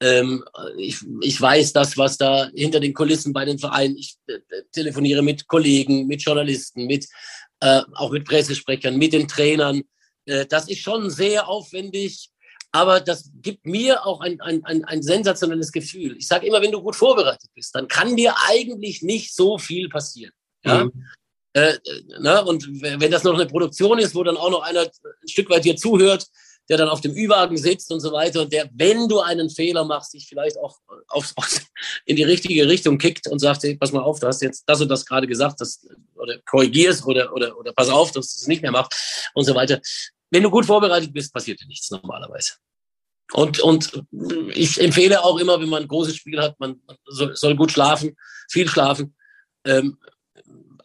Ähm, ich, ich weiß das, was da hinter den Kulissen bei den Vereinen. Ich äh, telefoniere mit Kollegen, mit Journalisten, mit äh, auch mit Pressesprechern, mit den Trainern. Äh, das ist schon sehr aufwendig, aber das gibt mir auch ein, ein, ein, ein sensationelles Gefühl. Ich sage immer, wenn du gut vorbereitet bist, dann kann dir eigentlich nicht so viel passieren. Ja? Mhm. Äh, ne? Und wenn das noch eine Produktion ist, wo dann auch noch einer ein Stück weit dir zuhört, der dann auf dem Ü-Wagen sitzt und so weiter und der, wenn du einen Fehler machst, dich vielleicht auch auf, auf, in die richtige Richtung kickt und sagt, hey, pass mal auf, du hast jetzt das und das gerade gesagt, das, oder korrigierst oder, oder, oder pass auf, dass du es nicht mehr machst und so weiter. Wenn du gut vorbereitet bist, passiert dir nichts normalerweise. Und, und ich empfehle auch immer, wenn man ein großes Spiel hat, man soll, soll gut schlafen, viel schlafen. Ähm,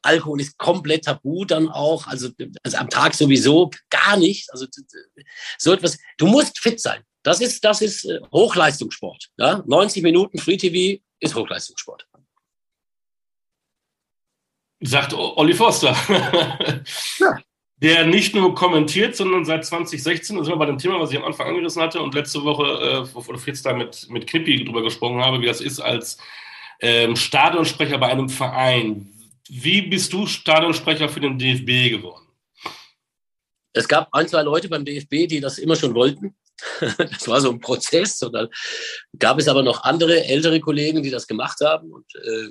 Alkohol ist komplett tabu dann auch, also, also am Tag sowieso gar nicht. Also so etwas, du musst fit sein. Das ist, das ist äh, Hochleistungssport. Ja? 90 Minuten Free TV ist Hochleistungssport. Sagt Olli Forster. ja. Der nicht nur kommentiert, sondern seit 2016, das ist wir bei dem Thema, was ich am Anfang angerissen hatte und letzte Woche äh, oder Fritz da mit, mit Knippi drüber gesprochen habe, wie das ist als ähm, Stadionsprecher bei einem Verein. Wie bist du Stadionsprecher für den DFB geworden? Es gab ein, zwei Leute beim DFB, die das immer schon wollten. Das war so ein Prozess. Und dann gab es aber noch andere ältere Kollegen, die das gemacht haben. Und äh,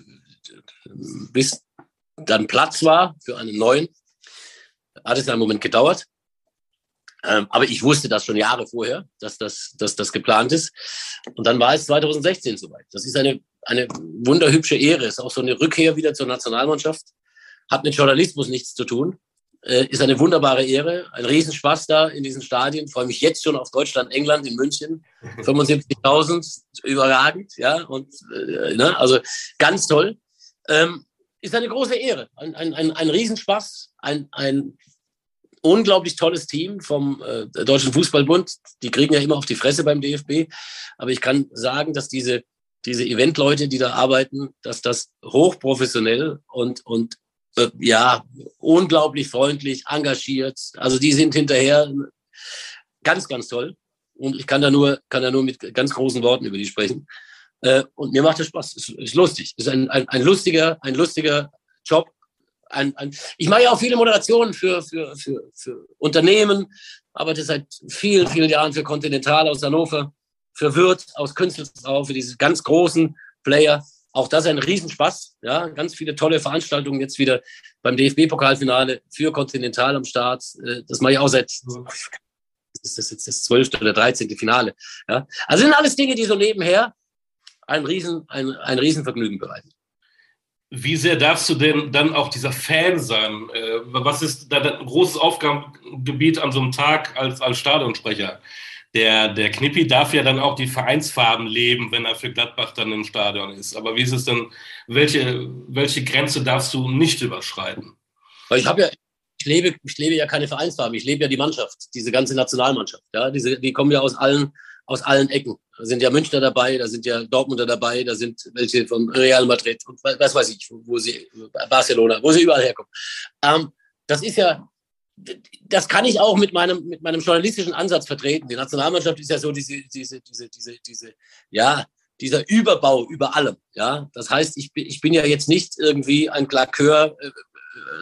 bis dann Platz war für einen neuen, hat es einen Moment gedauert. Ähm, aber ich wusste das schon Jahre vorher, dass das, dass das geplant ist. Und dann war es 2016 soweit. Das ist eine eine wunderhübsche Ehre. Ist auch so eine Rückkehr wieder zur Nationalmannschaft. Hat mit Journalismus nichts zu tun. Äh, ist eine wunderbare Ehre. Ein Riesenspaß da in diesen Stadien. Freue mich jetzt schon auf Deutschland, England in München. 75.000, überragend, ja. Und, äh, ne, also ganz toll. Ähm, ist eine große Ehre. Ein, ein, ein, ein Riesenspaß. Ein, ein unglaublich tolles Team vom äh, Deutschen Fußballbund. Die kriegen ja immer auf die Fresse beim DFB. Aber ich kann sagen, dass diese diese Eventleute, die da arbeiten, dass das hochprofessionell und, und äh, ja, unglaublich freundlich, engagiert. Also die sind hinterher ganz, ganz toll. Und ich kann da nur, kann da nur mit ganz großen Worten über die sprechen. Äh, und mir macht es Spaß. Es ist lustig. Es ist ein, ein, ein lustiger, ein lustiger Job. Ein, ein, ich mache ja auch viele Moderationen für, für, für, für Unternehmen, arbeite seit vielen, vielen Jahren für Continental aus Hannover für Würth aus Künstelsau, für diese ganz großen Player. Auch das ist ein Riesenspaß. Ja, ganz viele tolle Veranstaltungen jetzt wieder beim DFB-Pokalfinale für Continental am Start. Äh, das mache ich auch seit, ist das jetzt das zwölfte oder dreizehnte Finale. Ja, also sind alles Dinge, die so nebenher ein Riesen, ein, ein Riesenvergnügen bereiten. Wie sehr darfst du denn dann auch dieser Fan sein? Äh, was ist da ein großes Aufgabengebiet an so einem Tag als, als Stadionsprecher? der, der Knippi darf ja dann auch die Vereinsfarben leben, wenn er für Gladbach dann im Stadion ist. Aber wie ist es denn, welche, welche Grenze darfst du nicht überschreiten? Ich habe ja, ich lebe, ich lebe ja keine Vereinsfarben, ich lebe ja die Mannschaft, diese ganze Nationalmannschaft. Ja, diese, die kommen ja aus allen, aus allen Ecken. Da sind ja Münchner dabei, da sind ja Dortmunder dabei, da sind welche von Real Madrid und was weiß ich, wo sie, Barcelona, wo sie überall herkommen. Ähm, das ist ja, das kann ich auch mit meinem, mit meinem journalistischen Ansatz vertreten. Die Nationalmannschaft ist ja so diese, diese, diese, diese, diese, ja, dieser Überbau über allem. Ja, das heißt, ich bin, ich bin ja jetzt nicht irgendwie ein Klakeur, äh,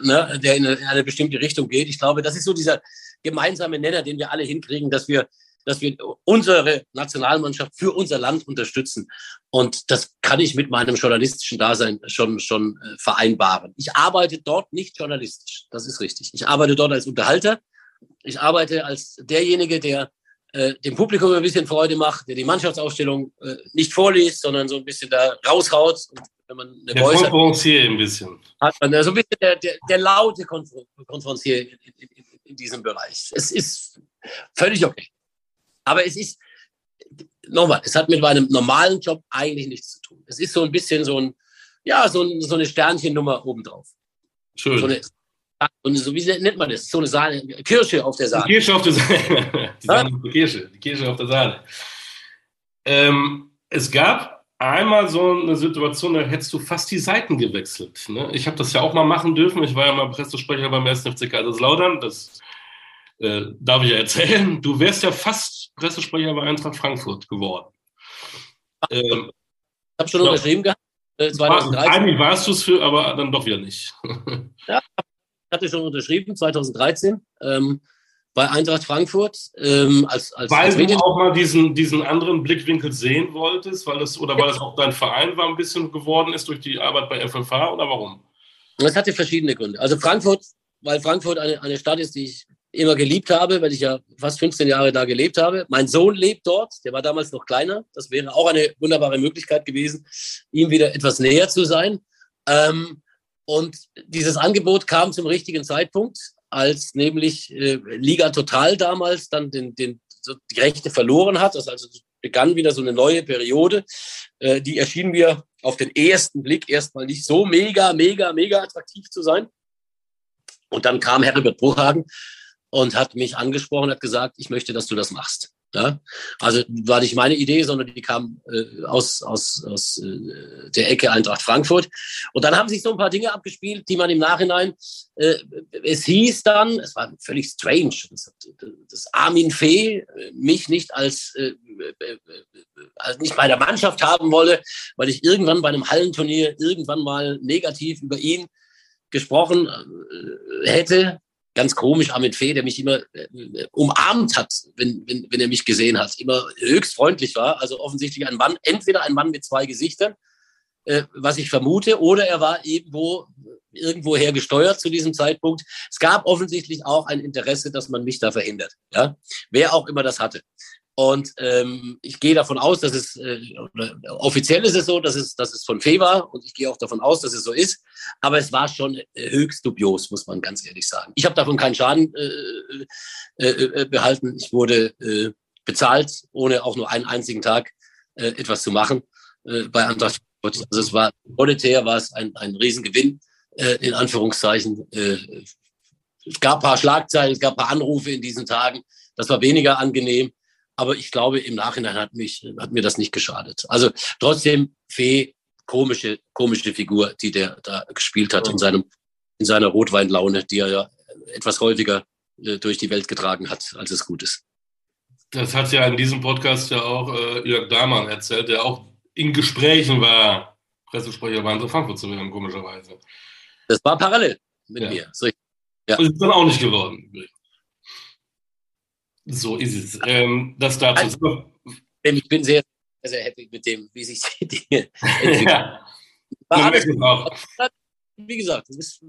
ne, der in eine, in eine bestimmte Richtung geht. Ich glaube, das ist so dieser gemeinsame Nenner, den wir alle hinkriegen, dass wir dass wir unsere Nationalmannschaft für unser Land unterstützen. Und das kann ich mit meinem journalistischen Dasein schon, schon äh, vereinbaren. Ich arbeite dort nicht journalistisch. Das ist richtig. Ich arbeite dort als Unterhalter. Ich arbeite als derjenige, der äh, dem Publikum ein bisschen Freude macht, der die Mannschaftsausstellung äh, nicht vorliest, sondern so ein bisschen da raushaut. Und wenn man eine der Voice ein bisschen. hat man so ein bisschen der, der, der laute Konferencier in, in, in diesem Bereich. Es ist völlig okay. Aber es ist, nochmal, es hat mit meinem normalen Job eigentlich nichts zu tun. Es ist so ein bisschen so ein, ja, so, ein, so eine Sternchennummer obendrauf. Schön. So eine, und so, wie nennt man das? So eine Sahne, Kirsche auf der Sahne. Die Kirsche auf der Sahne. Die, Sahne die Kirsche, die Kirsche auf der Sahne. Ähm, es gab einmal so eine Situation, da hättest du fast die Seiten gewechselt. Ne? Ich habe das ja auch mal machen dürfen. Ich war ja mal Pressesprecher beim 1. FC Kaiserslautern. Das äh, darf ich ja erzählen. Du wärst ja fast Pressesprecher bei Eintracht Frankfurt geworden. Ähm, ich habe schon unterschrieben gehabt. Äh, 2013. Eigentlich warst du es für, aber dann doch wieder nicht. ja, ich hatte schon unterschrieben, 2013. Ähm, bei Eintracht Frankfurt ähm, als, als weil als du auch mal diesen, diesen anderen Blickwinkel sehen wolltest, weil das oder weil es auch dein Verein war ein bisschen geworden ist durch die Arbeit bei FFH oder warum? Das hatte verschiedene Gründe. Also Frankfurt, weil Frankfurt eine, eine Stadt ist, die ich immer geliebt habe, weil ich ja fast 15 Jahre da gelebt habe. Mein Sohn lebt dort, der war damals noch kleiner. Das wäre auch eine wunderbare Möglichkeit gewesen, ihm wieder etwas näher zu sein. Ähm, und dieses Angebot kam zum richtigen Zeitpunkt, als nämlich äh, Liga Total damals dann den, den, so die Rechte verloren hat. Das also begann wieder so eine neue Periode. Äh, die erschien mir auf den ersten Blick erstmal nicht so mega, mega, mega attraktiv zu sein. Und dann kam Herbert Bruchhagen und hat mich angesprochen, hat gesagt, ich möchte, dass du das machst. Ja? Also war nicht meine Idee, sondern die kam äh, aus, aus, aus äh, der Ecke Eintracht Frankfurt. Und dann haben sich so ein paar Dinge abgespielt, die man im Nachhinein, äh, es hieß dann, es war völlig strange, dass, dass Armin Fee mich nicht als, äh, äh, als nicht bei der Mannschaft haben wolle, weil ich irgendwann bei einem Hallenturnier irgendwann mal negativ über ihn gesprochen äh, hätte ganz komisch Armin Fee, der mich immer äh, umarmt hat, wenn, wenn, wenn er mich gesehen hat, immer höchst freundlich war. Also offensichtlich ein Mann, entweder ein Mann mit zwei Gesichtern, äh, was ich vermute, oder er war irgendwo irgendwoher gesteuert zu diesem Zeitpunkt. Es gab offensichtlich auch ein Interesse, dass man mich da verhindert. Ja? Wer auch immer das hatte. Und ähm, ich gehe davon aus, dass es, äh, offiziell ist es so, dass es, dass es von Fee war und ich gehe auch davon aus, dass es so ist. Aber es war schon äh, höchst dubios, muss man ganz ehrlich sagen. Ich habe davon keinen Schaden äh, äh, äh, behalten. Ich wurde bezahlt, ohne auch nur einen einzigen Tag etwas zu machen bei Antrag. Also es war monetär war es ein, ein Riesengewinn, in Anführungszeichen. Es gab ein paar Schlagzeilen, es gab ein paar Anrufe in diesen Tagen. Das war weniger angenehm. Aber ich glaube, im Nachhinein hat, mich, hat mir das nicht geschadet. Also trotzdem, Fee, komische, komische Figur, die der da gespielt hat in, seinem, in seiner Rotweinlaune, die er ja etwas häufiger äh, durch die Welt getragen hat, als es gut ist. Das hat ja in diesem Podcast ja auch äh, Jörg Dahmann erzählt, der auch in Gesprächen war, Pressesprecher bei Frankfurt zu werden, komischerweise. Das war parallel mit ja. mir. So, ja. Und ist dann auch nicht geworden. So ist es. Ähm, das dazu. Also, ich bin sehr, sehr happy mit dem, wie sich die Dinge entwickeln. ja. Alles, wie gesagt, das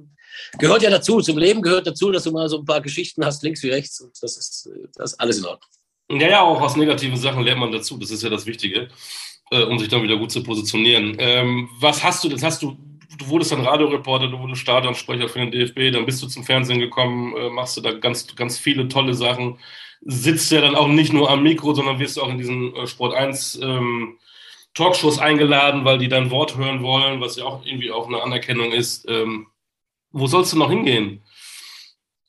gehört ja dazu. Zum Leben gehört dazu, dass du mal so ein paar Geschichten hast, links wie rechts. Und das ist, das ist alles in Ordnung. Ja, ja, auch aus negativen Sachen lernt man dazu. Das ist ja das Wichtige, äh, um sich dann wieder gut zu positionieren. Ähm, was hast du, das hast du, du wurdest dann Radioreporter, du wurdest Stadionsprecher für den DFB, dann bist du zum Fernsehen gekommen, äh, machst du da ganz, ganz viele tolle Sachen sitzt ja dann auch nicht nur am Mikro, sondern wirst auch in diesen äh, Sport 1 ähm, Talkshows eingeladen, weil die dein Wort hören wollen, was ja auch irgendwie auch eine Anerkennung ist. Ähm, wo sollst du noch hingehen?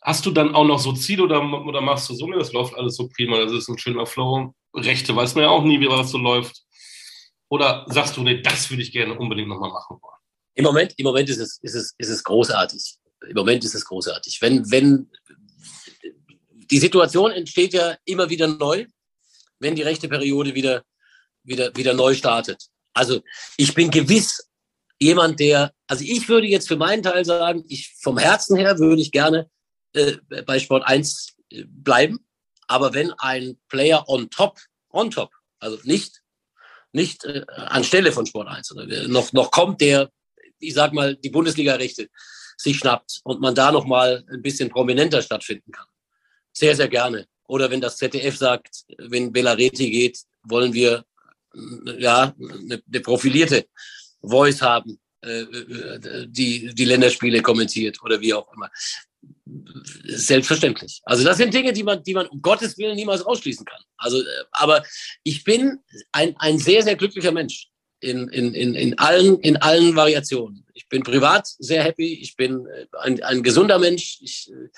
Hast du dann auch noch so Ziele oder, oder machst du so, ne, das läuft alles so prima, das ist ein schöner Flow. Rechte weiß man ja auch nie, wie was so läuft. Oder sagst du, nee, das würde ich gerne unbedingt nochmal machen wollen? Im Moment, im Moment ist es, ist es, ist es großartig. Im Moment ist es großartig. Wenn, wenn, die Situation entsteht ja immer wieder neu, wenn die rechte Periode wieder, wieder, wieder neu startet. Also ich bin gewiss jemand, der, also ich würde jetzt für meinen Teil sagen, ich vom Herzen her würde ich gerne äh, bei Sport 1 äh, bleiben. Aber wenn ein Player on top, on top, also nicht, nicht äh, anstelle von Sport 1, sondern noch, noch kommt, der, ich sag mal, die Bundesliga-Rechte sich schnappt und man da noch mal ein bisschen prominenter stattfinden kann, sehr, sehr gerne. Oder wenn das ZDF sagt, wenn Bellareti geht, wollen wir ja eine, eine profilierte Voice haben, äh, die die Länderspiele kommentiert oder wie auch immer. Selbstverständlich. Also das sind Dinge, die man, die man um Gottes Willen niemals ausschließen kann. Also, äh, aber ich bin ein, ein sehr, sehr glücklicher Mensch in, in, in, in, allen, in allen Variationen. Ich bin privat sehr happy, ich bin äh, ein, ein gesunder Mensch, ich äh,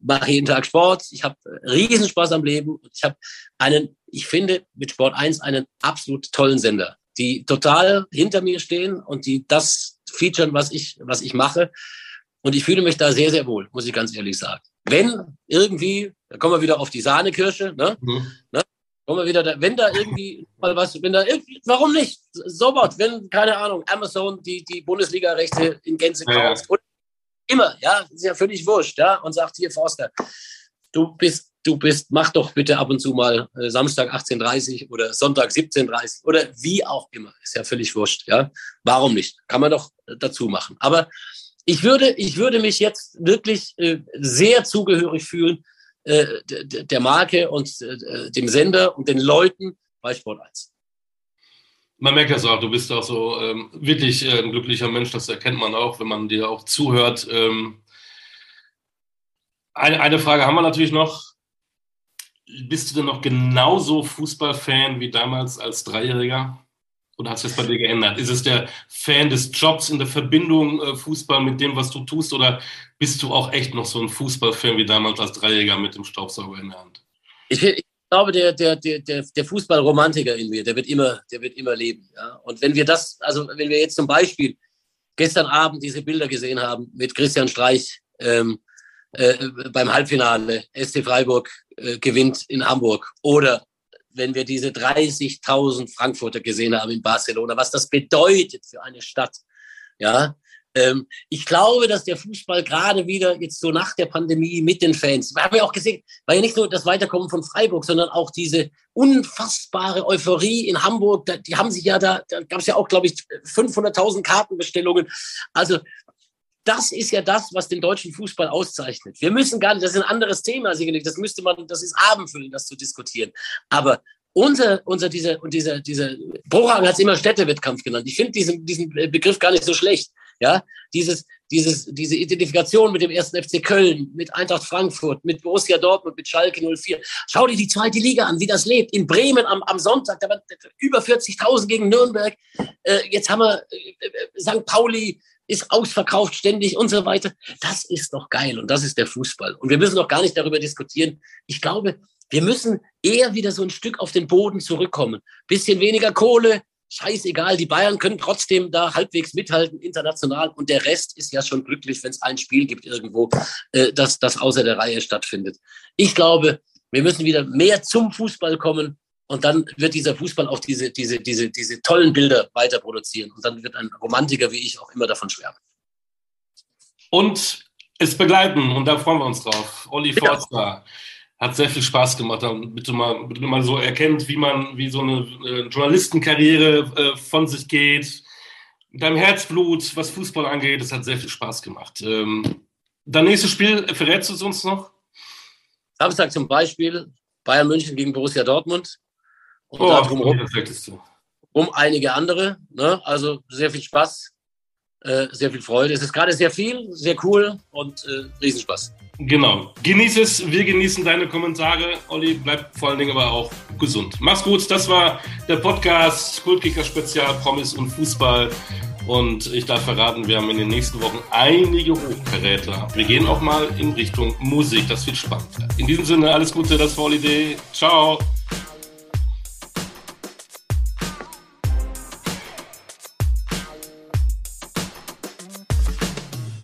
mache jeden Tag Sport, ich habe Riesenspaß am Leben und ich habe einen, ich finde mit Sport 1 einen absolut tollen Sender, die total hinter mir stehen und die das featuren, was ich, was ich mache. Und ich fühle mich da sehr, sehr wohl, muss ich ganz ehrlich sagen. Wenn irgendwie, da kommen wir wieder auf die Sahnekirsche, ne? Mhm. ne? Kommen wir wieder, da, wenn da irgendwie Weil was, wenn da, warum nicht? Sofort, wenn, keine Ahnung, Amazon die, die Bundesliga-Rechte in Gänze kauft. Ja. Immer, ja, ist ja völlig wurscht, ja, und sagt hier, Forster, du bist, du bist, mach doch bitte ab und zu mal äh, Samstag 18.30 oder Sonntag 17.30 oder wie auch immer. Ist ja völlig wurscht, ja. Warum nicht? Kann man doch dazu machen. Aber ich würde, ich würde mich jetzt wirklich äh, sehr zugehörig fühlen äh, der Marke und äh, dem Sender und den Leuten bei Sport 1. Man merkt das auch, du bist auch so ähm, wirklich äh, ein glücklicher Mensch, das erkennt man auch, wenn man dir auch zuhört. Ähm, eine, eine Frage haben wir natürlich noch. Bist du denn noch genauso Fußballfan wie damals als Dreijähriger? Oder hat sich das bei dir geändert? Ist es der Fan des Jobs in der Verbindung äh, Fußball mit dem, was du tust? Oder bist du auch echt noch so ein Fußballfan wie damals als Dreijähriger mit dem Staubsauger in der Hand? Ich, ich glaube, der, der, der, der Fußballromantiker in mir, der wird immer, der wird immer leben. Ja? Und wenn wir das, also wenn wir jetzt zum Beispiel gestern Abend diese Bilder gesehen haben mit Christian Streich ähm, äh, beim Halbfinale, SC Freiburg äh, gewinnt in Hamburg oder wenn wir diese 30.000 Frankfurter gesehen haben in Barcelona, was das bedeutet für eine Stadt. Ja, ähm, ich glaube, dass der Fußball gerade wieder jetzt so nach der Pandemie mit den Fans, wir haben ja auch gesehen, war ja nicht nur das Weiterkommen von Freiburg, sondern auch diese unfassbare Euphorie in Hamburg. die haben sich ja da, da gab es ja auch, glaube ich, 500.000 Kartenbestellungen. Also das ist ja das, was den deutschen Fußball auszeichnet. Wir müssen gar nicht, das ist ein anderes Thema das müsste man, das ist Abendfüllen, das zu diskutieren. Aber unser, unser dieser, und dieser, dieser, Bruchhagen hat es immer Städtewettkampf genannt. Ich finde diesen, diesen Begriff gar nicht so schlecht. Ja, dieses, dieses, diese Identifikation mit dem ersten FC Köln, mit Eintracht Frankfurt, mit Borussia Dortmund, mit Schalke 04. Schau dir die zweite Liga an, wie das lebt. In Bremen am, am Sonntag, da waren über 40.000 gegen Nürnberg. Äh, jetzt haben wir äh, äh St. Pauli, ist ausverkauft ständig und so weiter. Das ist doch geil und das ist der Fußball. Und wir müssen doch gar nicht darüber diskutieren. Ich glaube, wir müssen eher wieder so ein Stück auf den Boden zurückkommen. Bisschen weniger Kohle, scheißegal, die Bayern können trotzdem da halbwegs mithalten international und der Rest ist ja schon glücklich, wenn es ein Spiel gibt irgendwo, äh, das, das außer der Reihe stattfindet. Ich glaube, wir müssen wieder mehr zum Fußball kommen und dann wird dieser Fußball auch diese, diese, diese, diese tollen Bilder weiter produzieren. Und dann wird ein Romantiker wie ich auch immer davon schwärmen. Und es begleiten, und da freuen wir uns drauf. Olli ja. Forster hat sehr viel Spaß gemacht, bitte mal, bitte mal so erkennt, wie man, wie so eine äh, Journalistenkarriere äh, von sich geht. Mit deinem Herzblut, was Fußball angeht, das hat sehr viel Spaß gemacht. Ähm, dein nächstes Spiel, verrätst du es uns noch? Samstag zum Beispiel Bayern München gegen Borussia Dortmund. Und oh, darum rum, um einige andere. Ne? Also sehr viel Spaß, äh, sehr viel Freude. Es ist gerade sehr viel, sehr cool und äh, Riesenspaß. Genau. Genieß es. Wir genießen deine Kommentare. Olli, bleib vor allen Dingen aber auch gesund. Mach's gut. Das war der Podcast Kultkicker Spezial Promis und Fußball. Und ich darf verraten, wir haben in den nächsten Wochen einige Hochkaräter. Wir gehen auch mal in Richtung Musik. Das wird spannend. In diesem Sinne, alles Gute, das war Holiday. Ciao.